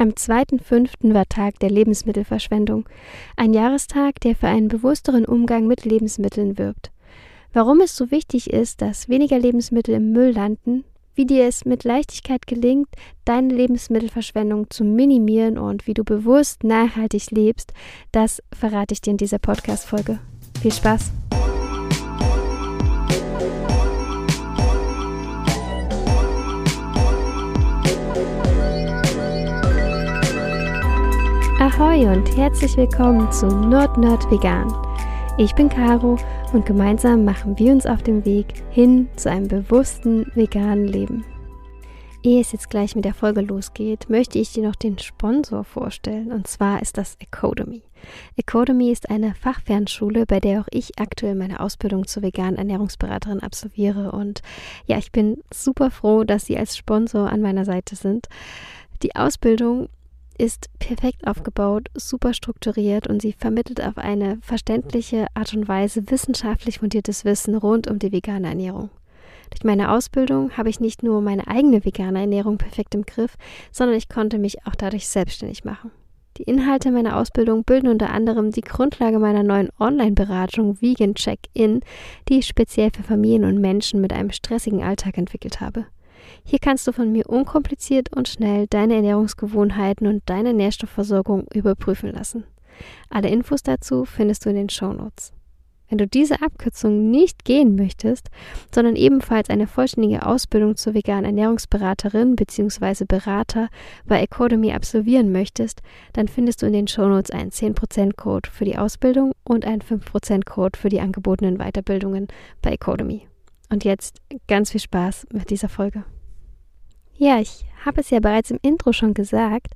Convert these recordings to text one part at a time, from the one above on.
Am 2.5. war Tag der Lebensmittelverschwendung, ein Jahrestag, der für einen bewussteren Umgang mit Lebensmitteln wirbt. Warum es so wichtig ist, dass weniger Lebensmittel im Müll landen, wie dir es mit Leichtigkeit gelingt, deine Lebensmittelverschwendung zu minimieren und wie du bewusst nachhaltig lebst, das verrate ich dir in dieser Podcast-Folge. Viel Spaß! Ahoi und herzlich willkommen zu Nord Nerd Vegan. Ich bin Caro und gemeinsam machen wir uns auf den Weg hin zu einem bewussten veganen Leben. Ehe es jetzt gleich mit der Folge losgeht, möchte ich dir noch den Sponsor vorstellen und zwar ist das Academy. Academy ist eine Fachfernschule, bei der auch ich aktuell meine Ausbildung zur veganen Ernährungsberaterin absolviere und ja, ich bin super froh, dass sie als Sponsor an meiner Seite sind. Die Ausbildung ist perfekt aufgebaut, super strukturiert und sie vermittelt auf eine verständliche Art und Weise wissenschaftlich fundiertes Wissen rund um die vegane Ernährung. Durch meine Ausbildung habe ich nicht nur meine eigene vegane Ernährung perfekt im Griff, sondern ich konnte mich auch dadurch selbstständig machen. Die Inhalte meiner Ausbildung bilden unter anderem die Grundlage meiner neuen Online-Beratung Vegan Check-In, die ich speziell für Familien und Menschen mit einem stressigen Alltag entwickelt habe. Hier kannst du von mir unkompliziert und schnell deine Ernährungsgewohnheiten und deine Nährstoffversorgung überprüfen lassen. Alle Infos dazu findest du in den Shownotes. Wenn du diese Abkürzung nicht gehen möchtest, sondern ebenfalls eine vollständige Ausbildung zur veganen Ernährungsberaterin bzw. Berater bei Academy absolvieren möchtest, dann findest du in den Shownotes einen 10% Code für die Ausbildung und einen 5% Code für die angebotenen Weiterbildungen bei Academy. Und jetzt ganz viel Spaß mit dieser Folge. Ja, ich habe es ja bereits im Intro schon gesagt.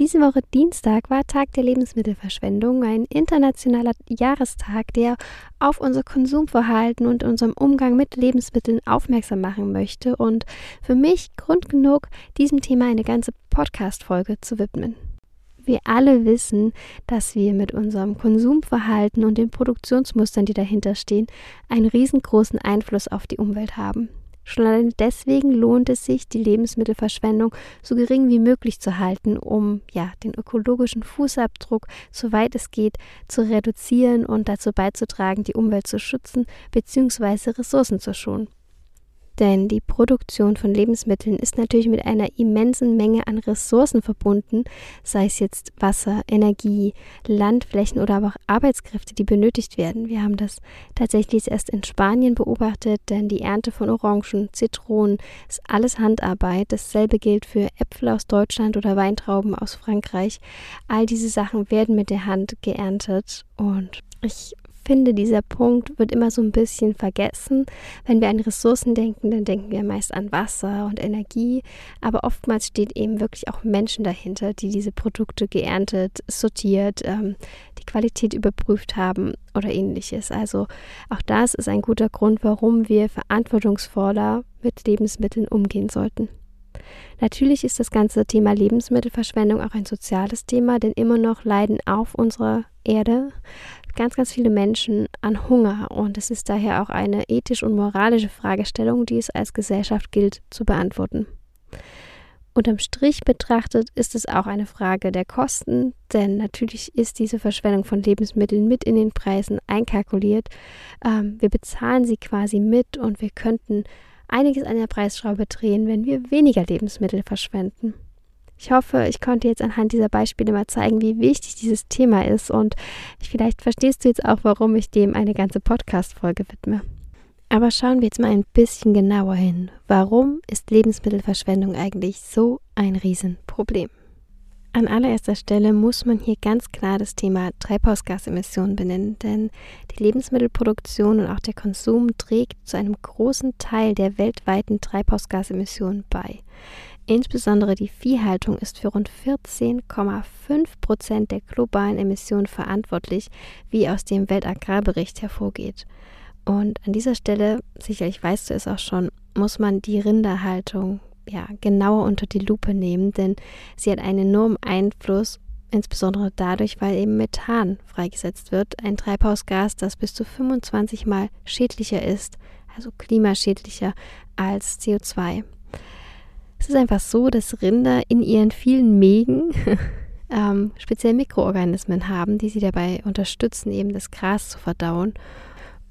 Diese Woche Dienstag war Tag der Lebensmittelverschwendung, ein internationaler Jahrestag, der auf unser Konsumverhalten und unserem Umgang mit Lebensmitteln aufmerksam machen möchte und für mich Grund genug, diesem Thema eine ganze Podcast-Folge zu widmen. Wir alle wissen, dass wir mit unserem Konsumverhalten und den Produktionsmustern, die dahinter stehen, einen riesengroßen Einfluss auf die Umwelt haben. Schon allein deswegen lohnt es sich, die Lebensmittelverschwendung so gering wie möglich zu halten, um ja den ökologischen Fußabdruck, soweit es geht, zu reduzieren und dazu beizutragen, die Umwelt zu schützen bzw. Ressourcen zu schonen. Denn die Produktion von Lebensmitteln ist natürlich mit einer immensen Menge an Ressourcen verbunden, sei es jetzt Wasser, Energie, Landflächen oder aber auch Arbeitskräfte, die benötigt werden. Wir haben das tatsächlich erst in Spanien beobachtet, denn die Ernte von Orangen, Zitronen ist alles Handarbeit. Dasselbe gilt für Äpfel aus Deutschland oder Weintrauben aus Frankreich. All diese Sachen werden mit der Hand geerntet und ich finde, dieser Punkt wird immer so ein bisschen vergessen. Wenn wir an Ressourcen denken, dann denken wir meist an Wasser und Energie, aber oftmals steht eben wirklich auch Menschen dahinter, die diese Produkte geerntet, sortiert, ähm, die Qualität überprüft haben oder ähnliches. Also auch das ist ein guter Grund, warum wir verantwortungsvoller mit Lebensmitteln umgehen sollten. Natürlich ist das ganze Thema Lebensmittelverschwendung auch ein soziales Thema, denn immer noch leiden auf unserer Erde ganz, ganz viele Menschen an Hunger und es ist daher auch eine ethisch und moralische Fragestellung, die es als Gesellschaft gilt zu beantworten. Unterm Strich betrachtet ist es auch eine Frage der Kosten, denn natürlich ist diese Verschwendung von Lebensmitteln mit in den Preisen einkalkuliert. Ähm, wir bezahlen sie quasi mit und wir könnten einiges an der Preisschraube drehen, wenn wir weniger Lebensmittel verschwenden. Ich hoffe, ich konnte jetzt anhand dieser Beispiele mal zeigen, wie wichtig dieses Thema ist und vielleicht verstehst du jetzt auch, warum ich dem eine ganze Podcast-Folge widme. Aber schauen wir jetzt mal ein bisschen genauer hin. Warum ist Lebensmittelverschwendung eigentlich so ein Riesenproblem? An allererster Stelle muss man hier ganz klar das Thema Treibhausgasemissionen benennen, denn die Lebensmittelproduktion und auch der Konsum trägt zu einem großen Teil der weltweiten Treibhausgasemissionen bei. Insbesondere die Viehhaltung ist für rund 14,5 Prozent der globalen Emissionen verantwortlich, wie aus dem Weltagrarbericht hervorgeht. Und an dieser Stelle, sicherlich weißt du es auch schon, muss man die Rinderhaltung ja, genauer unter die Lupe nehmen, denn sie hat einen enormen Einfluss, insbesondere dadurch, weil eben Methan freigesetzt wird, ein Treibhausgas, das bis zu 25 Mal schädlicher ist, also klimaschädlicher als CO2. Es ist einfach so, dass Rinder in ihren vielen Mägen ähm, speziell Mikroorganismen haben, die sie dabei unterstützen, eben das Gras zu verdauen.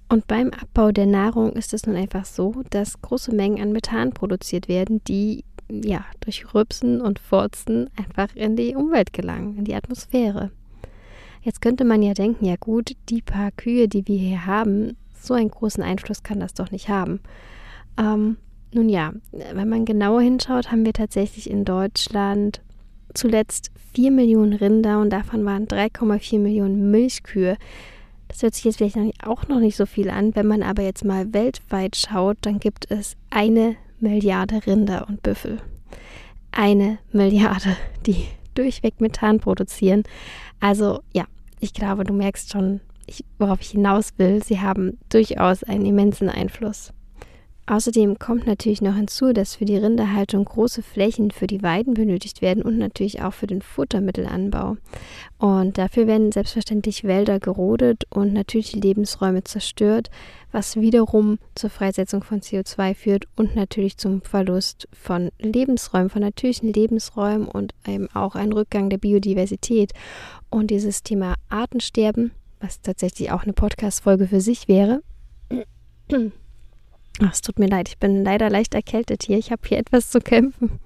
Und beim Abbau der Nahrung ist es nun einfach so, dass große Mengen an Methan produziert werden, die ja durch Rübsen und Furzen einfach in die Umwelt gelangen, in die Atmosphäre. Jetzt könnte man ja denken, ja gut, die paar Kühe, die wir hier haben, so einen großen Einfluss kann das doch nicht haben. Ähm, nun ja, wenn man genauer hinschaut, haben wir tatsächlich in Deutschland zuletzt 4 Millionen Rinder und davon waren 3,4 Millionen Milchkühe. Das hört sich jetzt vielleicht auch noch nicht so viel an. Wenn man aber jetzt mal weltweit schaut, dann gibt es eine Milliarde Rinder und Büffel. Eine Milliarde, die durchweg Methan produzieren. Also ja, ich glaube, du merkst schon, worauf ich hinaus will. Sie haben durchaus einen immensen Einfluss. Außerdem kommt natürlich noch hinzu, dass für die Rinderhaltung große Flächen für die Weiden benötigt werden und natürlich auch für den Futtermittelanbau. Und dafür werden selbstverständlich Wälder gerodet und natürliche Lebensräume zerstört, was wiederum zur Freisetzung von CO2 führt und natürlich zum Verlust von Lebensräumen, von natürlichen Lebensräumen und eben auch ein Rückgang der Biodiversität. Und dieses Thema Artensterben, was tatsächlich auch eine Podcast-Folge für sich wäre, Ach, es tut mir leid, ich bin leider leicht erkältet hier. Ich habe hier etwas zu kämpfen.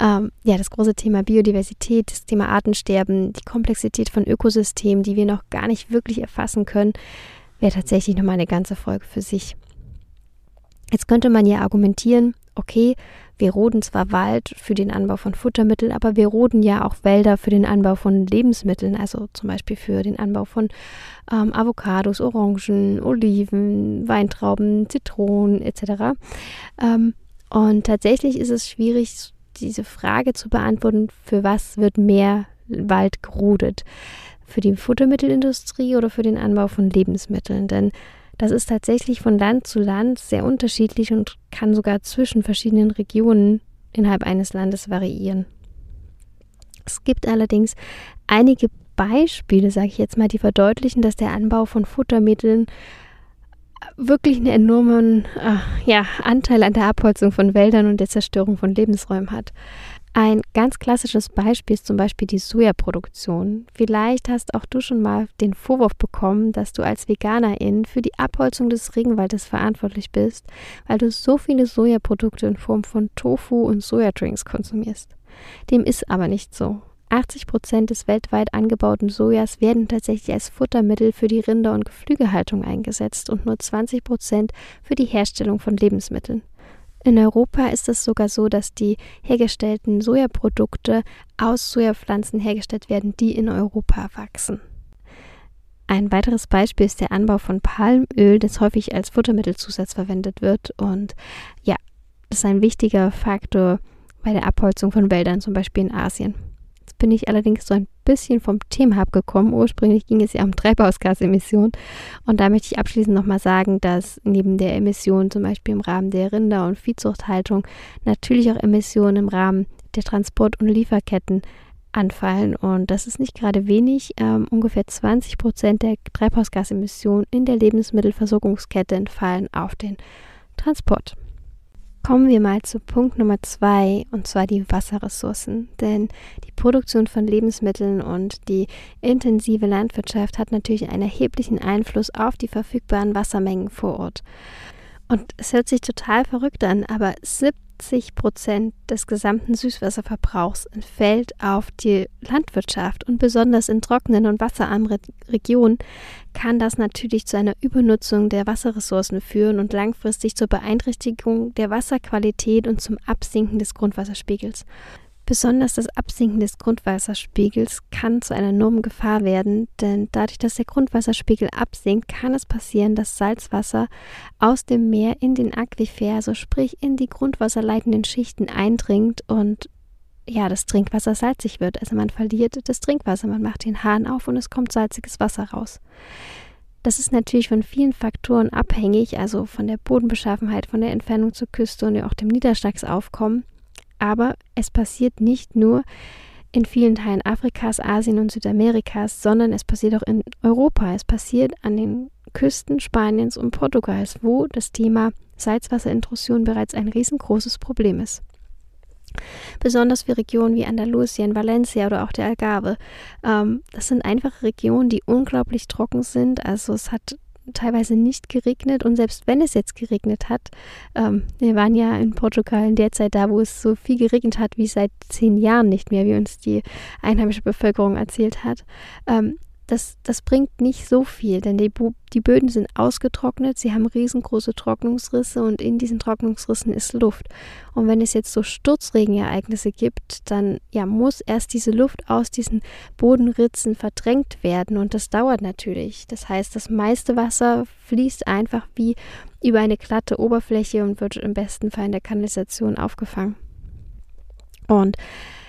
Ähm, ja, das große Thema Biodiversität, das Thema Artensterben, die Komplexität von Ökosystemen, die wir noch gar nicht wirklich erfassen können, wäre tatsächlich nochmal eine ganze Folge für sich. Jetzt könnte man ja argumentieren, okay, wir roden zwar Wald für den Anbau von Futtermitteln, aber wir roden ja auch Wälder für den Anbau von Lebensmitteln, also zum Beispiel für den Anbau von ähm, Avocados, Orangen, Oliven, Weintrauben, Zitronen etc. Ähm, und tatsächlich ist es schwierig, diese Frage zu beantworten, für was wird mehr Wald gerodet? Für die Futtermittelindustrie oder für den Anbau von Lebensmitteln? Denn das ist tatsächlich von Land zu Land sehr unterschiedlich und kann sogar zwischen verschiedenen Regionen innerhalb eines Landes variieren. Es gibt allerdings einige Beispiele, sage ich jetzt mal, die verdeutlichen, dass der Anbau von Futtermitteln wirklich einen enormen äh, ja, Anteil an der Abholzung von Wäldern und der Zerstörung von Lebensräumen hat. Ein ganz klassisches Beispiel ist zum Beispiel die Sojaproduktion. Vielleicht hast auch du schon mal den Vorwurf bekommen, dass du als Veganerin für die Abholzung des Regenwaldes verantwortlich bist, weil du so viele Sojaprodukte in Form von Tofu und Sojadrinks konsumierst. Dem ist aber nicht so. 80 Prozent des weltweit angebauten Sojas werden tatsächlich als Futtermittel für die Rinder- und Geflügelhaltung eingesetzt und nur 20 Prozent für die Herstellung von Lebensmitteln. In Europa ist es sogar so, dass die hergestellten Sojaprodukte aus Sojapflanzen hergestellt werden, die in Europa wachsen. Ein weiteres Beispiel ist der Anbau von Palmöl, das häufig als Futtermittelzusatz verwendet wird. Und ja, das ist ein wichtiger Faktor bei der Abholzung von Wäldern, zum Beispiel in Asien bin ich allerdings so ein bisschen vom Thema abgekommen. Ursprünglich ging es ja um Treibhausgasemissionen. Und da möchte ich abschließend nochmal sagen, dass neben der Emission zum Beispiel im Rahmen der Rinder- und Viehzuchthaltung natürlich auch Emissionen im Rahmen der Transport- und Lieferketten anfallen. Und das ist nicht gerade wenig. Ähm, ungefähr 20 Prozent der Treibhausgasemissionen in der Lebensmittelversorgungskette entfallen auf den Transport. Kommen wir mal zu Punkt Nummer zwei, und zwar die Wasserressourcen. Denn die Produktion von Lebensmitteln und die intensive Landwirtschaft hat natürlich einen erheblichen Einfluss auf die verfügbaren Wassermengen vor Ort. Und es hört sich total verrückt an, aber 70 Prozent des gesamten Süßwasserverbrauchs entfällt auf die Landwirtschaft und besonders in trockenen und wasserarmen Regionen kann das natürlich zu einer Übernutzung der Wasserressourcen führen und langfristig zur Beeinträchtigung der Wasserqualität und zum Absinken des Grundwasserspiegels. Besonders das Absinken des Grundwasserspiegels kann zu einer enormen Gefahr werden, denn dadurch, dass der Grundwasserspiegel absinkt, kann es passieren, dass Salzwasser aus dem Meer in den Aquifer, also sprich in die grundwasserleitenden Schichten eindringt und ja, das Trinkwasser salzig wird. Also man verliert das Trinkwasser, man macht den Hahn auf und es kommt salziges Wasser raus. Das ist natürlich von vielen Faktoren abhängig, also von der Bodenbeschaffenheit, von der Entfernung zur Küste und auch dem Niederschlagsaufkommen. Aber es passiert nicht nur in vielen Teilen Afrikas, Asien und Südamerikas, sondern es passiert auch in Europa. Es passiert an den Küsten Spaniens und Portugals, wo das Thema Salzwasserintrusion bereits ein riesengroßes Problem ist. Besonders für Regionen wie Andalusien, Valencia oder auch der Algarve. Ähm, das sind einfach Regionen, die unglaublich trocken sind. Also es hat teilweise nicht geregnet und selbst wenn es jetzt geregnet hat, ähm, wir waren ja in Portugal in der Zeit da, wo es so viel geregnet hat wie seit zehn Jahren nicht mehr, wie uns die einheimische Bevölkerung erzählt hat. Ähm, das, das bringt nicht so viel, denn die, die Böden sind ausgetrocknet, sie haben riesengroße Trocknungsrisse und in diesen Trocknungsrissen ist Luft. Und wenn es jetzt so Sturzregenereignisse gibt, dann ja, muss erst diese Luft aus diesen Bodenritzen verdrängt werden und das dauert natürlich. Das heißt, das meiste Wasser fließt einfach wie über eine glatte Oberfläche und wird im besten Fall in der Kanalisation aufgefangen. Und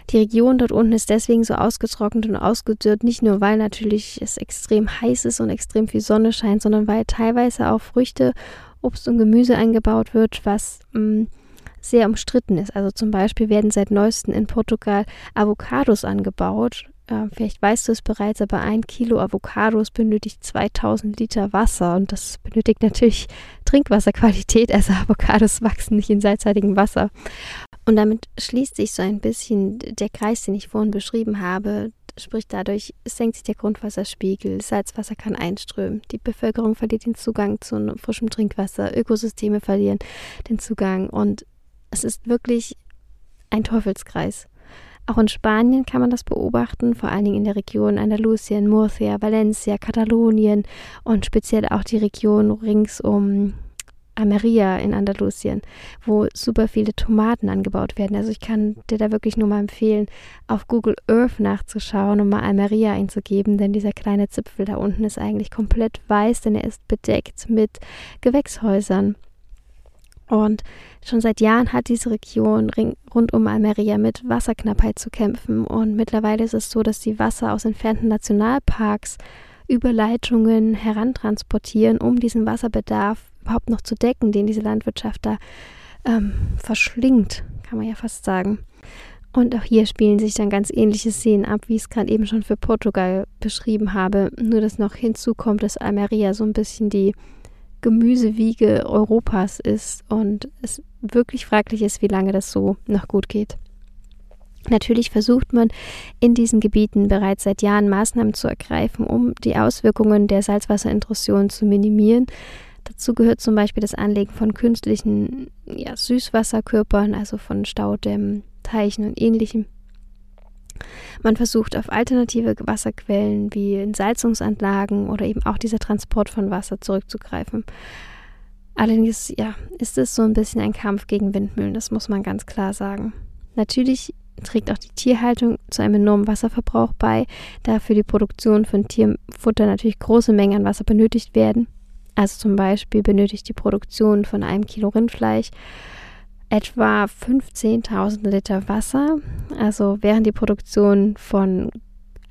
die Region dort unten ist deswegen so ausgetrocknet und ausgedürrt, nicht nur weil natürlich es extrem heiß ist und extrem viel Sonne scheint, sondern weil teilweise auch Früchte, Obst und Gemüse eingebaut wird, was mh, mm, sehr umstritten ist. Also zum Beispiel werden seit neuestem in Portugal Avocados angebaut. Äh, vielleicht weißt du es bereits, aber ein Kilo Avocados benötigt 2000 Liter Wasser und das benötigt natürlich Trinkwasserqualität. Also Avocados wachsen nicht in salzhaltigem Wasser. Und damit schließt sich so ein bisschen der Kreis, den ich vorhin beschrieben habe. Sprich, dadurch senkt sich der Grundwasserspiegel, Salzwasser kann einströmen, die Bevölkerung verliert den Zugang zu frischem Trinkwasser, Ökosysteme verlieren den Zugang und es ist wirklich ein Teufelskreis. Auch in Spanien kann man das beobachten, vor allen Dingen in der Region Andalusien, Murcia, Valencia, Katalonien und speziell auch die Region rings um Almeria in Andalusien, wo super viele Tomaten angebaut werden. Also ich kann dir da wirklich nur mal empfehlen, auf Google Earth nachzuschauen und mal Almeria einzugeben, denn dieser kleine Zipfel da unten ist eigentlich komplett weiß, denn er ist bedeckt mit Gewächshäusern. Und schon seit Jahren hat diese Region rund um Almeria mit Wasserknappheit zu kämpfen. Und mittlerweile ist es so, dass die Wasser aus entfernten Nationalparks über Leitungen herantransportieren, um diesen Wasserbedarf überhaupt noch zu decken, den diese Landwirtschaft da ähm, verschlingt, kann man ja fast sagen. Und auch hier spielen sich dann ganz ähnliche Szenen ab, wie ich es gerade eben schon für Portugal beschrieben habe. Nur dass noch hinzukommt, dass Almeria so ein bisschen die Gemüsewiege Europas ist und es wirklich fraglich ist, wie lange das so noch gut geht. Natürlich versucht man in diesen Gebieten bereits seit Jahren Maßnahmen zu ergreifen, um die Auswirkungen der Salzwasserintrusion zu minimieren. Dazu gehört zum Beispiel das Anlegen von künstlichen ja, Süßwasserkörpern, also von Staudämmen, Teichen und ähnlichem. Man versucht auf alternative Wasserquellen wie Entsalzungsanlagen oder eben auch dieser Transport von Wasser zurückzugreifen. Allerdings ja, ist es so ein bisschen ein Kampf gegen Windmühlen, das muss man ganz klar sagen. Natürlich trägt auch die Tierhaltung zu einem enormen Wasserverbrauch bei, da für die Produktion von Tierfutter natürlich große Mengen an Wasser benötigt werden. Also zum Beispiel benötigt die Produktion von einem Kilo Rindfleisch etwa 15.000 Liter Wasser. Also während die Produktion von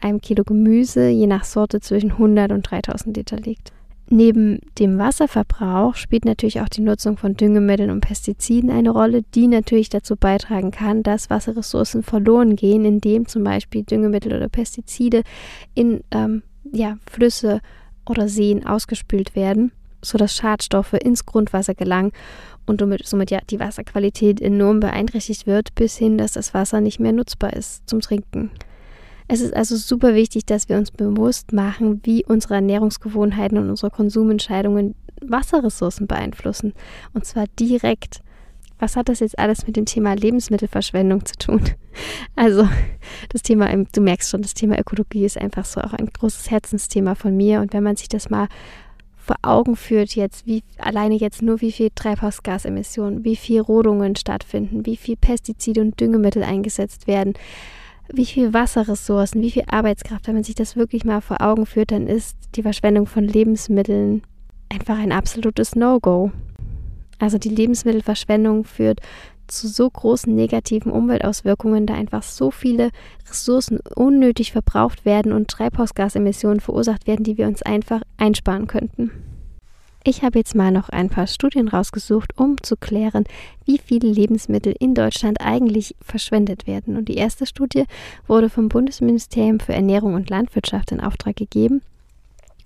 einem Kilo Gemüse je nach Sorte zwischen 100 und 3000 Liter liegt. Neben dem Wasserverbrauch spielt natürlich auch die Nutzung von Düngemitteln und Pestiziden eine Rolle, die natürlich dazu beitragen kann, dass Wasserressourcen verloren gehen, indem zum Beispiel Düngemittel oder Pestizide in ähm, ja, Flüsse oder Seen ausgespült werden, sodass Schadstoffe ins Grundwasser gelangen und somit ja die Wasserqualität enorm beeinträchtigt wird, bis hin, dass das Wasser nicht mehr nutzbar ist zum Trinken. Es ist also super wichtig, dass wir uns bewusst machen, wie unsere Ernährungsgewohnheiten und unsere Konsumentscheidungen Wasserressourcen beeinflussen. Und zwar direkt. Was hat das jetzt alles mit dem Thema Lebensmittelverschwendung zu tun? Also, das Thema, du merkst schon, das Thema Ökologie ist einfach so auch ein großes Herzensthema von mir. Und wenn man sich das mal vor Augen führt jetzt, wie alleine jetzt nur wie viel Treibhausgasemissionen, wie viel Rodungen stattfinden, wie viel Pestizide und Düngemittel eingesetzt werden, wie viel Wasserressourcen, wie viel Arbeitskraft, wenn man sich das wirklich mal vor Augen führt, dann ist die Verschwendung von Lebensmitteln einfach ein absolutes No-Go. Also die Lebensmittelverschwendung führt zu so großen negativen Umweltauswirkungen, da einfach so viele Ressourcen unnötig verbraucht werden und Treibhausgasemissionen verursacht werden, die wir uns einfach einsparen könnten. Ich habe jetzt mal noch ein paar Studien rausgesucht, um zu klären, wie viele Lebensmittel in Deutschland eigentlich verschwendet werden. Und die erste Studie wurde vom Bundesministerium für Ernährung und Landwirtschaft in Auftrag gegeben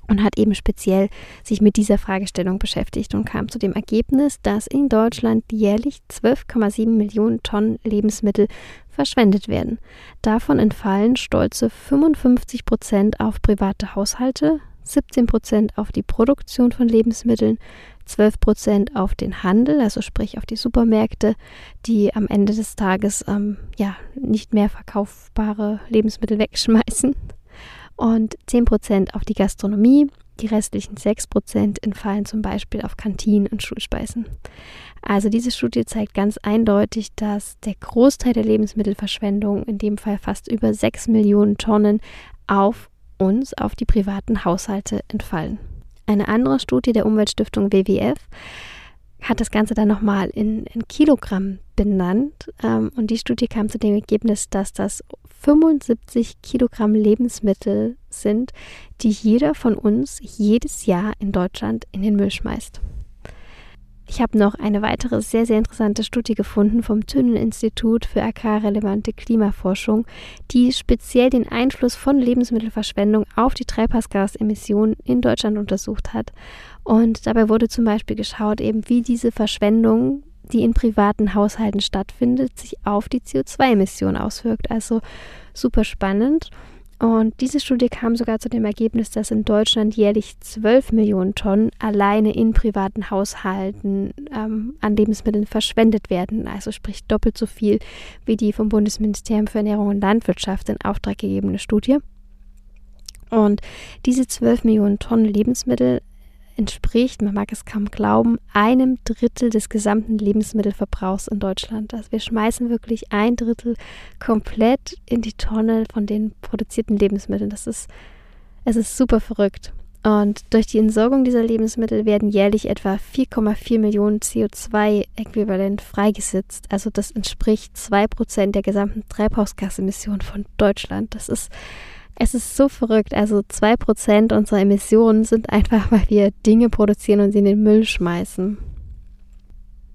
und hat eben speziell sich mit dieser Fragestellung beschäftigt und kam zu dem Ergebnis, dass in Deutschland jährlich 12,7 Millionen Tonnen Lebensmittel verschwendet werden. Davon entfallen stolze 55 Prozent auf private Haushalte, 17 Prozent auf die Produktion von Lebensmitteln, 12 Prozent auf den Handel, also sprich auf die Supermärkte, die am Ende des Tages ähm, ja nicht mehr verkaufbare Lebensmittel wegschmeißen und 10% auf die Gastronomie. Die restlichen 6% entfallen zum Beispiel auf Kantinen und Schulspeisen. Also diese Studie zeigt ganz eindeutig, dass der Großteil der Lebensmittelverschwendung, in dem Fall fast über 6 Millionen Tonnen, auf uns, auf die privaten Haushalte entfallen. Eine andere Studie der Umweltstiftung WWF hat das Ganze dann nochmal in, in Kilogramm benannt. Ähm, und die Studie kam zu dem Ergebnis, dass das 75 Kilogramm Lebensmittel sind, die jeder von uns jedes Jahr in Deutschland in den Müll schmeißt. Ich habe noch eine weitere sehr, sehr interessante Studie gefunden vom Thünen-Institut für agrarrelevante Klimaforschung, die speziell den Einfluss von Lebensmittelverschwendung auf die Treibhausgasemissionen in Deutschland untersucht hat. Und dabei wurde zum Beispiel geschaut, eben wie diese Verschwendung die in privaten Haushalten stattfindet, sich auf die CO2-Emissionen auswirkt. Also super spannend. Und diese Studie kam sogar zu dem Ergebnis, dass in Deutschland jährlich 12 Millionen Tonnen alleine in privaten Haushalten ähm, an Lebensmitteln verschwendet werden. Also sprich doppelt so viel wie die vom Bundesministerium für Ernährung und Landwirtschaft in Auftrag gegebene Studie. Und diese 12 Millionen Tonnen Lebensmittel entspricht, man mag es kaum glauben, einem Drittel des gesamten Lebensmittelverbrauchs in Deutschland. Also wir schmeißen wirklich ein Drittel komplett in die Tonne von den produzierten Lebensmitteln. Das ist, es ist super verrückt. Und durch die Entsorgung dieser Lebensmittel werden jährlich etwa 4,4 Millionen CO2-Äquivalent freigesetzt. Also das entspricht 2% der gesamten Treibhausgasemissionen von Deutschland. Das ist es ist so verrückt. Also zwei Prozent unserer Emissionen sind einfach, weil wir Dinge produzieren und sie in den Müll schmeißen.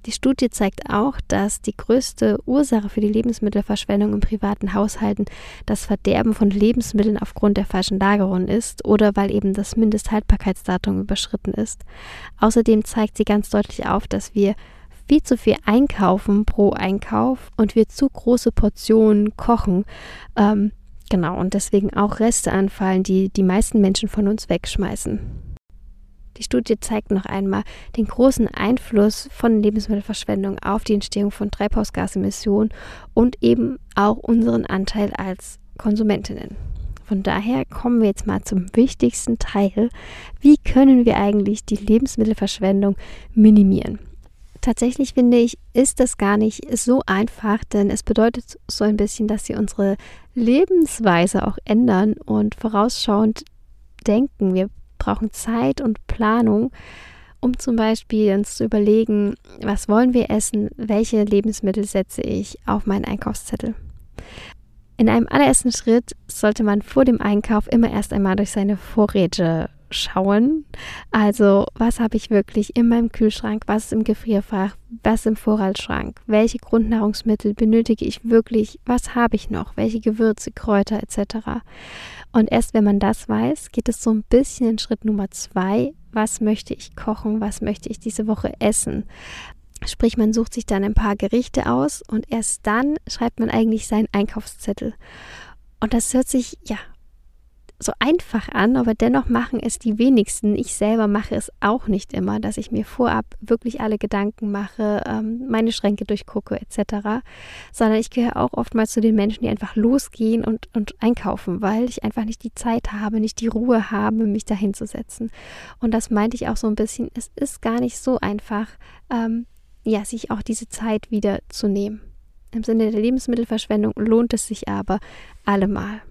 Die Studie zeigt auch, dass die größte Ursache für die Lebensmittelverschwendung in privaten Haushalten das Verderben von Lebensmitteln aufgrund der falschen Lagerung ist oder weil eben das Mindesthaltbarkeitsdatum überschritten ist. Außerdem zeigt sie ganz deutlich auf, dass wir viel zu viel einkaufen pro Einkauf und wir zu große Portionen kochen. Ähm, Genau, und deswegen auch Reste anfallen, die die meisten Menschen von uns wegschmeißen. Die Studie zeigt noch einmal den großen Einfluss von Lebensmittelverschwendung auf die Entstehung von Treibhausgasemissionen und eben auch unseren Anteil als Konsumentinnen. Von daher kommen wir jetzt mal zum wichtigsten Teil. Wie können wir eigentlich die Lebensmittelverschwendung minimieren? Tatsächlich finde ich, ist das gar nicht so einfach, denn es bedeutet so ein bisschen, dass wir unsere Lebensweise auch ändern und vorausschauend denken. Wir brauchen Zeit und Planung, um zum Beispiel uns zu überlegen, was wollen wir essen, welche Lebensmittel setze ich auf meinen Einkaufszettel. In einem allerersten Schritt sollte man vor dem Einkauf immer erst einmal durch seine Vorräte schauen. Also, was habe ich wirklich in meinem Kühlschrank, was ist im Gefrierfach, was im Vorratsschrank, welche Grundnahrungsmittel benötige ich wirklich, was habe ich noch, welche Gewürze, Kräuter etc. Und erst wenn man das weiß, geht es so ein bisschen in Schritt Nummer zwei. Was möchte ich kochen? Was möchte ich diese Woche essen? Sprich, man sucht sich dann ein paar Gerichte aus und erst dann schreibt man eigentlich seinen Einkaufszettel. Und das hört sich ja so einfach an, aber dennoch machen es die wenigsten. Ich selber mache es auch nicht immer, dass ich mir vorab wirklich alle Gedanken mache, ähm, meine Schränke durchgucke etc., sondern ich gehöre auch oftmals zu den Menschen, die einfach losgehen und, und einkaufen, weil ich einfach nicht die Zeit habe, nicht die Ruhe habe, mich dahin zu setzen. Und das meinte ich auch so ein bisschen, es ist gar nicht so einfach, ähm, ja, sich auch diese Zeit wieder zu nehmen. Im Sinne der Lebensmittelverschwendung lohnt es sich aber allemal.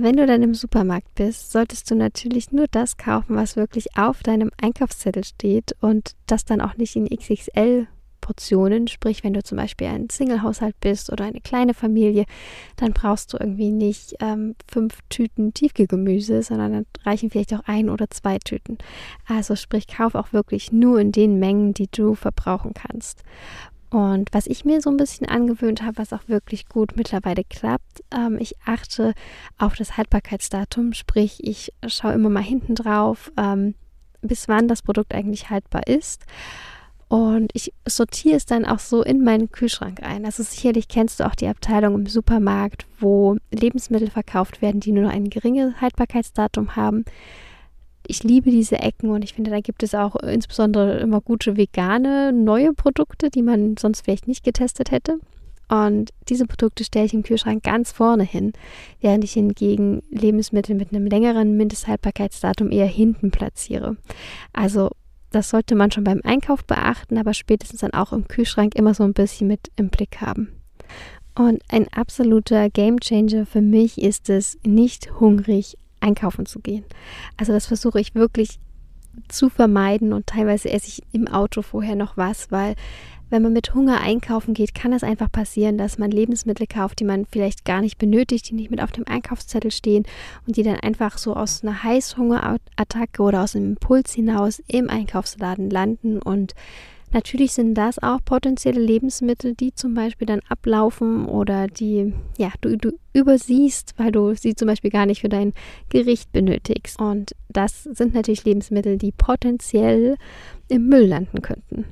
Wenn du dann im Supermarkt bist, solltest du natürlich nur das kaufen, was wirklich auf deinem Einkaufszettel steht und das dann auch nicht in XXL Portionen. Sprich, wenn du zum Beispiel ein Single-Haushalt bist oder eine kleine Familie, dann brauchst du irgendwie nicht ähm, fünf Tüten Tiefkühlgemüse, sondern dann reichen vielleicht auch ein oder zwei Tüten. Also sprich, kauf auch wirklich nur in den Mengen, die du verbrauchen kannst. Und was ich mir so ein bisschen angewöhnt habe, was auch wirklich gut mittlerweile klappt, ähm, ich achte auf das Haltbarkeitsdatum, sprich ich schaue immer mal hinten drauf, ähm, bis wann das Produkt eigentlich haltbar ist. Und ich sortiere es dann auch so in meinen Kühlschrank ein. Also sicherlich kennst du auch die Abteilung im Supermarkt, wo Lebensmittel verkauft werden, die nur noch ein geringes Haltbarkeitsdatum haben. Ich liebe diese Ecken und ich finde, da gibt es auch insbesondere immer gute vegane, neue Produkte, die man sonst vielleicht nicht getestet hätte. Und diese Produkte stelle ich im Kühlschrank ganz vorne hin, während ich hingegen Lebensmittel mit einem längeren Mindesthaltbarkeitsdatum eher hinten platziere. Also das sollte man schon beim Einkauf beachten, aber spätestens dann auch im Kühlschrank immer so ein bisschen mit im Blick haben. Und ein absoluter Gamechanger für mich ist es, nicht hungrig einkaufen zu gehen. Also das versuche ich wirklich zu vermeiden und teilweise esse ich im Auto vorher noch was, weil wenn man mit Hunger einkaufen geht, kann es einfach passieren, dass man Lebensmittel kauft, die man vielleicht gar nicht benötigt, die nicht mit auf dem Einkaufszettel stehen und die dann einfach so aus einer Heißhungerattacke oder aus einem Impuls hinaus im Einkaufsladen landen. Und natürlich sind das auch potenzielle Lebensmittel, die zum Beispiel dann ablaufen oder die ja du, du übersiehst, weil du sie zum Beispiel gar nicht für dein Gericht benötigst. Und das sind natürlich Lebensmittel, die potenziell im Müll landen könnten.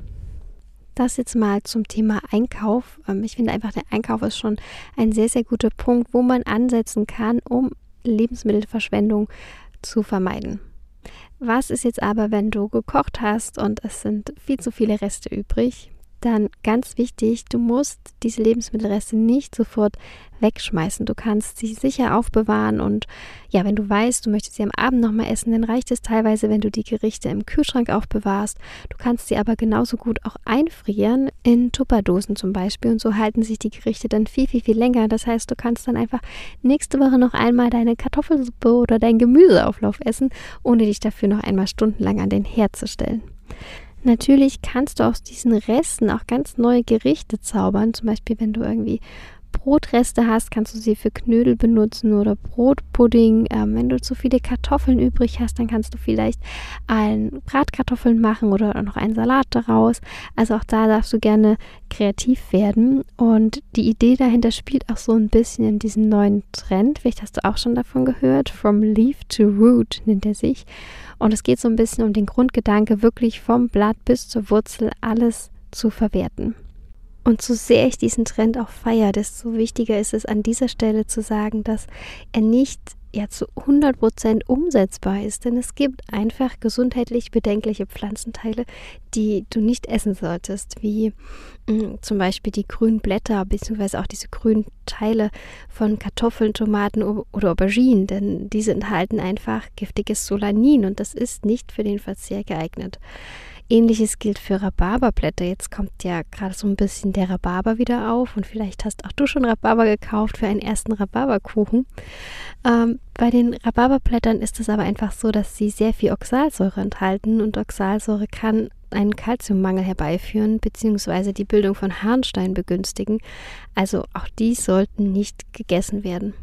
Das jetzt mal zum Thema Einkauf. Ähm, ich finde einfach, der Einkauf ist schon ein sehr, sehr guter Punkt, wo man ansetzen kann, um Lebensmittelverschwendung zu vermeiden. Was ist jetzt aber, wenn du gekocht hast und es sind viel zu viele Reste übrig? Dann ganz wichtig, du musst diese Lebensmittelreste nicht sofort wegschmeißen. Du kannst sie sicher aufbewahren und ja, wenn du weißt, du möchtest sie am Abend nochmal essen, dann reicht es teilweise, wenn du die Gerichte im Kühlschrank aufbewahrst. Du kannst sie aber genauso gut auch einfrieren in Tupperdosen zum Beispiel und so halten sich die Gerichte dann viel, viel, viel länger. Das heißt, du kannst dann einfach nächste Woche noch einmal deine Kartoffelsuppe oder dein Gemüseauflauf essen, ohne dich dafür noch einmal stundenlang an den Herd zu stellen. Natürlich kannst du aus diesen Resten auch ganz neue Gerichte zaubern. Zum Beispiel, wenn du irgendwie Brotreste hast, kannst du sie für Knödel benutzen oder Brotpudding. Ähm, wenn du zu viele Kartoffeln übrig hast, dann kannst du vielleicht ein Bratkartoffeln machen oder noch einen Salat daraus. Also auch da darfst du gerne kreativ werden. Und die Idee dahinter spielt auch so ein bisschen in diesen neuen Trend. Vielleicht hast du auch schon davon gehört. From Leaf to Root nennt er sich. Und es geht so ein bisschen um den Grundgedanke, wirklich vom Blatt bis zur Wurzel alles zu verwerten. Und so sehr ich diesen Trend auch feiere, desto wichtiger ist es an dieser Stelle zu sagen, dass er nicht ja zu 100% umsetzbar ist, denn es gibt einfach gesundheitlich bedenkliche Pflanzenteile, die du nicht essen solltest, wie mh, mm, zum Beispiel die grünen Blätter bzw. auch diese grünen Teile von Kartoffeln, Tomaten oder Auberginen, denn diese enthalten einfach giftiges Solanin und das ist nicht für den Verzehr geeignet. Ähnliches gilt für Rhabarberblätter. Jetzt kommt ja gerade so ein bisschen der Rhabarber wieder auf und vielleicht hast auch du schon Rhabarber gekauft für einen ersten Rhabarberkuchen. Ähm, bei den Rhabarberblättern ist es aber einfach so, dass sie sehr viel Oxalsäure enthalten und Oxalsäure kann einen Kalziummangel herbeiführen bzw. die Bildung von Harnstein begünstigen. Also auch die sollten nicht gegessen werden.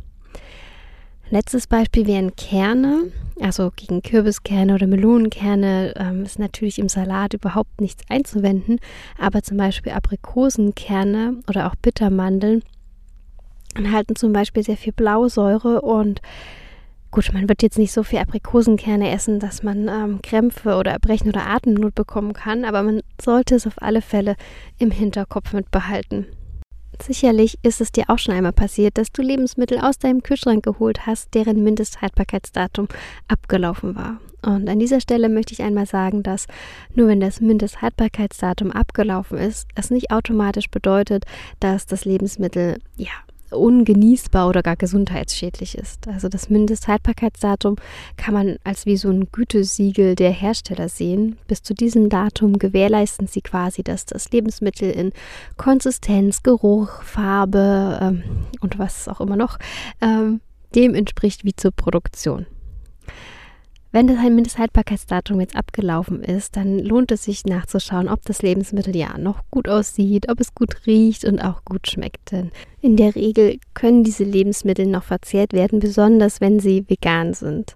Letztes Beispiel wären Kerne. Also gegen Kürbiskerne oder Melonenkerne ähm, ist natürlich im Salat überhaupt nichts einzuwenden. Aber zum Beispiel Aprikosenkerne oder auch Bittermandeln enthalten zum Beispiel sehr viel Blausäure und Gut, man wird jetzt nicht so viel Aprikosenkerne essen, dass man ähm, Krämpfe oder Erbrechen oder Atemnot bekommen kann, aber man sollte es auf alle Fälle im Hinterkopf mit behalten. Sicherlich ist es dir auch schon einmal passiert, dass du Lebensmittel aus deinem Kühlschrank geholt hast, deren Mindesthaltbarkeitsdatum abgelaufen war. Und an dieser Stelle möchte ich einmal sagen, dass nur wenn das Mindesthaltbarkeitsdatum abgelaufen ist, es nicht automatisch bedeutet, dass das Lebensmittel ja ungenießbar oder gar gesundheitsschädlich ist. Also das Mindesthaltbarkeitsdatum kann man als wie so ein Gütesiegel der Hersteller sehen. Bis zu diesem Datum gewährleisten sie quasi, dass das Lebensmittel in Konsistenz, Geruch, Farbe ähm, und was auch immer noch ähm, dem entspricht wie zur Produktion. Wenn das Mindesthaltbarkeitsdatum jetzt abgelaufen ist, dann lohnt es sich nachzuschauen, ob das Lebensmittel ja noch gut aussieht, ob es gut riecht und auch gut schmeckt. Denn in der Regel können diese Lebensmittel noch verzehrt werden, besonders wenn sie vegan sind.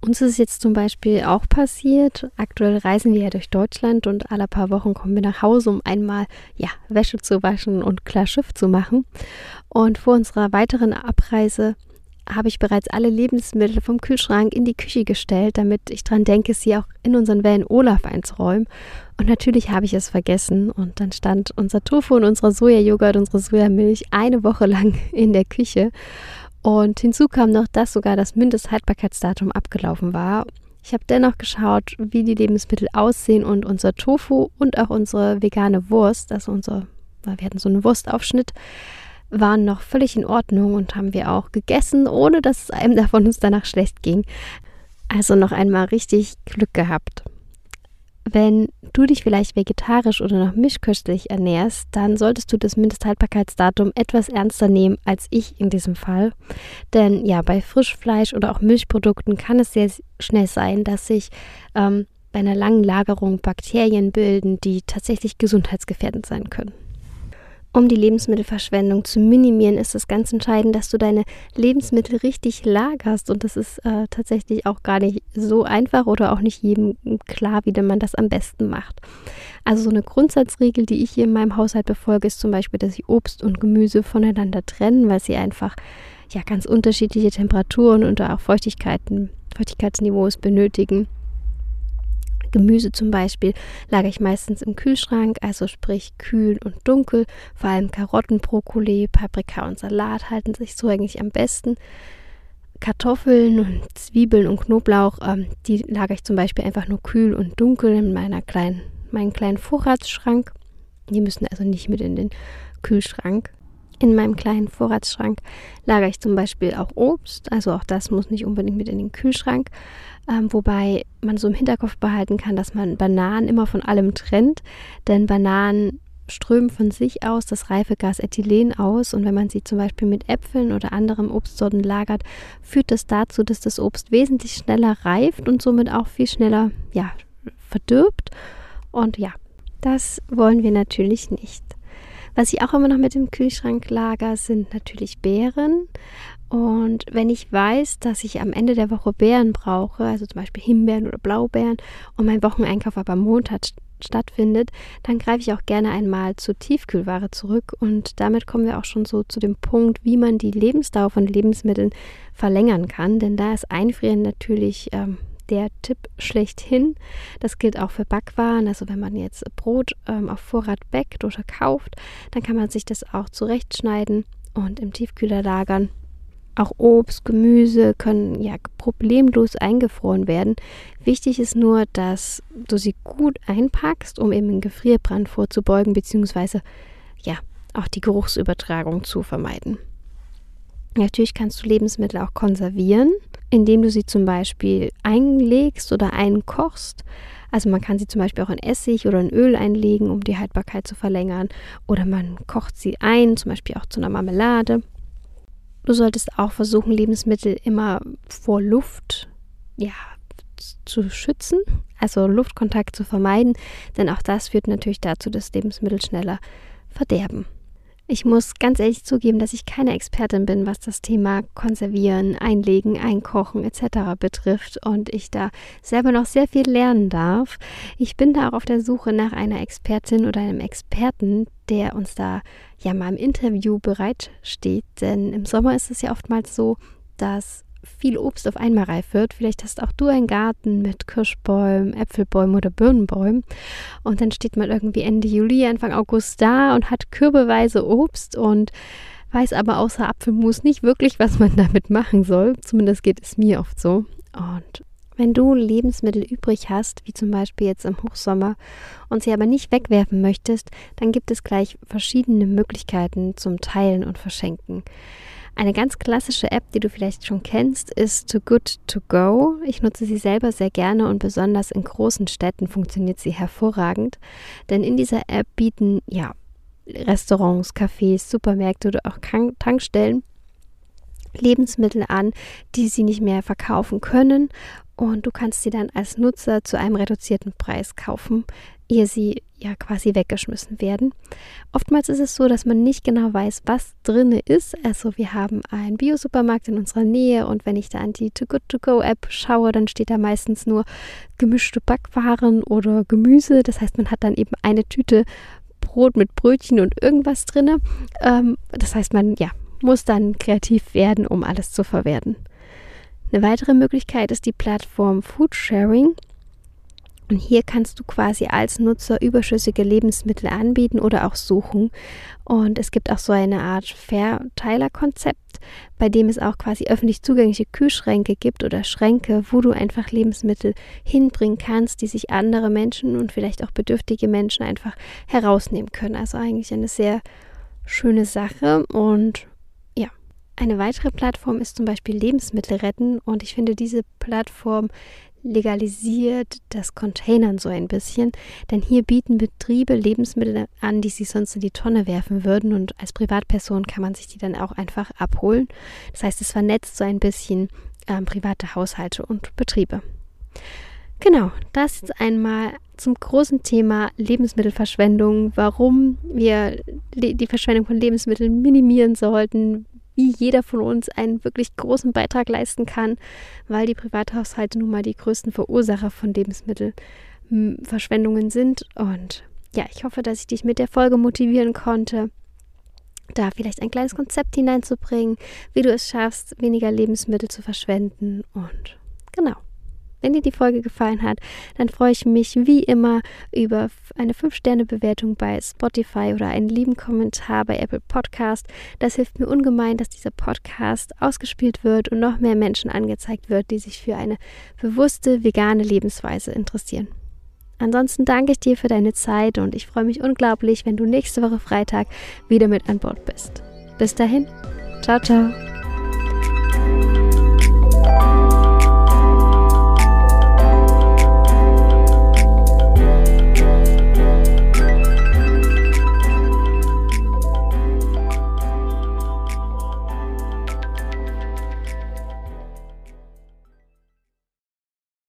Uns ist jetzt zum Beispiel auch passiert. Aktuell reisen wir ja durch Deutschland und alle paar Wochen kommen wir nach Hause, um einmal ja, Wäsche zu waschen und klar Schiff zu machen. Und vor unserer weiteren Abreise habe ich bereits alle Lebensmittel vom Kühlschrank in die Küche gestellt, damit ich dran denke, sie auch in unseren Van Olaf einzuräumen. Und natürlich habe ich es vergessen und dann stand unser Tofu und unser Sojajoghurt, unsere Sojamilch eine Woche lang in der Küche. Und hinzu kam noch, dass sogar das Mindesthaltbarkeitsdatum abgelaufen war. Ich habe dennoch geschaut, wie die Lebensmittel aussehen und unser Tofu und auch unsere vegane Wurst, also unser, wir hatten so einen Wurstaufschnitt, waren noch völlig in Ordnung und haben wir auch gegessen, ohne dass es einem davon uns danach schlecht ging. Also noch einmal richtig Glück gehabt. Wenn du dich vielleicht vegetarisch oder noch mischköstlich ernährst, dann solltest du das Mindesthaltbarkeitsdatum etwas ernster nehmen als ich in diesem Fall. Denn ja, bei Frischfleisch oder auch Milchprodukten kann es sehr schnell sein, dass sich ähm, bei einer langen Lagerung Bakterien bilden, die tatsächlich gesundheitsgefährdend sein können. Um die Lebensmittelverschwendung zu minimieren, ist es ganz entscheidend, dass du deine Lebensmittel richtig lagerst. Und das ist äh, tatsächlich auch gar nicht so einfach oder auch nicht jedem klar, wie man das am besten macht. Also so eine Grundsatzregel, die ich hier in meinem Haushalt befolge, ist zum Beispiel, dass ich Obst und Gemüse voneinander trennen, weil sie einfach ja ganz unterschiedliche Temperaturen und auch Feuchtigkeiten, Feuchtigkeitsniveaus benötigen. Gemüse zum Beispiel lagere ich meistens im Kühlschrank, also sprich kühl und dunkel. Vor allem Karotten, Brokkoli, Paprika und Salat halten sich so eigentlich am besten. Kartoffeln und Zwiebeln und Knoblauch, ähm, die lagere ich zum Beispiel einfach nur kühl und dunkel in meiner kleinen, meinen kleinen Vorratsschrank. Die müssen also nicht mit in den Kühlschrank. In meinem kleinen Vorratsschrank lagere ich zum Beispiel auch Obst, also auch das muss nicht unbedingt mit in den Kühlschrank. Ähm, wobei man so im Hinterkopf behalten kann, dass man Bananen immer von allem trennt, denn Bananen strömen von sich aus das Reifegas Ethylen aus und wenn man sie zum Beispiel mit Äpfeln oder anderen Obstsorten lagert, führt das dazu, dass das Obst wesentlich schneller reift und somit auch viel schneller ja, verdirbt. Und ja, das wollen wir natürlich nicht. Was ich auch immer noch mit im Kühlschrank lager, sind natürlich Beeren. Und wenn ich weiß, dass ich am Ende der Woche Beeren brauche, also zum Beispiel Himbeeren oder Blaubeeren, und mein Wocheneinkauf aber am Montag stattfindet, dann greife ich auch gerne einmal zur Tiefkühlware zurück. Und damit kommen wir auch schon so zu dem Punkt, wie man die Lebensdauer von Lebensmitteln verlängern kann. Denn da ist Einfrieren natürlich ähm, der Tipp schlechthin. Das gilt auch für Backwaren. Also wenn man jetzt Brot ähm, auf Vorrat backt oder kauft, dann kann man sich das auch zurechtschneiden und im Tiefkühler lagern. Auch Obst, Gemüse können ja problemlos eingefroren werden. Wichtig ist nur, dass du sie gut einpackst, um eben einen Gefrierbrand vorzubeugen, beziehungsweise ja, auch die Geruchsübertragung zu vermeiden. Natürlich kannst du Lebensmittel auch konservieren, indem du sie zum Beispiel einlegst oder einkochst. Also man kann sie zum Beispiel auch in Essig oder in Öl einlegen, um die Haltbarkeit zu verlängern. Oder man kocht sie ein, zum Beispiel auch zu einer Marmelade. Du solltest auch versuchen, Lebensmittel immer vor Luft ja, zu schützen, also Luftkontakt zu vermeiden, denn auch das führt natürlich dazu, dass Lebensmittel schneller verderben. Ich muss ganz ehrlich zugeben, dass ich keine Expertin bin, was das Thema Konservieren, Einlegen, Einkochen etc. betrifft und ich da selber noch sehr viel lernen darf. Ich bin da auch auf der Suche nach einer Expertin oder einem Experten, der uns da ja mal im Interview bereitsteht, denn im Sommer ist es ja oftmals so, dass viel Obst auf einmal reif wird. Vielleicht hast auch du einen Garten mit Kirschbäumen, Äpfelbäumen oder Birnenbäumen. Und dann steht man irgendwie Ende Juli, Anfang August da und hat kürbeweise Obst und weiß aber außer Apfelmus nicht wirklich, was man damit machen soll. Zumindest geht es mir oft so. Und wenn du Lebensmittel übrig hast, wie zum Beispiel jetzt im Hochsommer, und sie aber nicht wegwerfen möchtest, dann gibt es gleich verschiedene Möglichkeiten zum Teilen und Verschenken. Eine ganz klassische App, die du vielleicht schon kennst, ist Too Good To Go. Ich nutze sie selber sehr gerne und besonders in großen Städten funktioniert sie hervorragend, denn in dieser App bieten ja Restaurants, Cafés, Supermärkte oder auch Tankstellen Lebensmittel an, die sie nicht mehr verkaufen können und du kannst sie dann als Nutzer zu einem reduzierten Preis kaufen, ehe sie ja quasi weggeschmissen werden. Oftmals ist es so, dass man nicht genau weiß, was drin ist. Also wir haben einen Biosupermarkt in unserer Nähe und wenn ich da an die Too Good To Go App schaue, dann steht da meistens nur gemischte Backwaren oder Gemüse. Das heißt, man hat dann eben eine Tüte Brot mit Brötchen und irgendwas drin. Ähm, das heißt, man ja muss dann kreativ werden, um alles zu verwerten. Eine weitere Möglichkeit ist die Plattform Foodsharing. Und hier kannst du quasi als Nutzer überschüssige Lebensmittel anbieten oder auch suchen. Und es gibt auch so eine Art Verteilerkonzept, bei dem es auch quasi öffentlich zugängliche Kühlschränke gibt oder Schränke, wo du einfach Lebensmittel hinbringen kannst, die sich andere Menschen und vielleicht auch bedürftige Menschen einfach herausnehmen können. Also eigentlich eine sehr schöne Sache und eine weitere Plattform ist zum Beispiel Lebensmittel retten. Und ich finde diese Plattform legalisiert das Containern so ein bisschen, denn hier bieten Betriebe Lebensmittel an, die sie sonst in die Tonne werfen würden. Und als Privatperson kann man sich die dann auch einfach abholen. Das heißt, es vernetzt so ein bisschen äh, private Haushalte und Betriebe. Genau, das jetzt einmal zum großen Thema Lebensmittelverschwendung, warum wir die Verschwendung von Lebensmitteln minimieren sollten, wie jeder von uns einen wirklich großen Beitrag leisten kann, weil die Privathaushalte nun mal die größten Verursacher von Lebensmittelverschwendungen sind. Und ja, ich hoffe, dass ich dich mit der Folge motivieren konnte, da vielleicht ein kleines Konzept hineinzubringen, wie du es schaffst, weniger Lebensmittel zu verschwenden. Und genau. Wenn dir die Folge gefallen hat, dann freue ich mich wie immer über eine 5-Sterne-Bewertung bei Spotify oder einen lieben Kommentar bei Apple Podcast. Das hilft mir ungemein, dass dieser Podcast ausgespielt wird und noch mehr Menschen angezeigt wird, die sich für eine bewusste vegane Lebensweise interessieren. Ansonsten danke ich dir für deine Zeit und ich freue mich unglaublich, wenn du nächste Woche Freitag wieder mit an Bord bist. Bis dahin, ciao, ciao.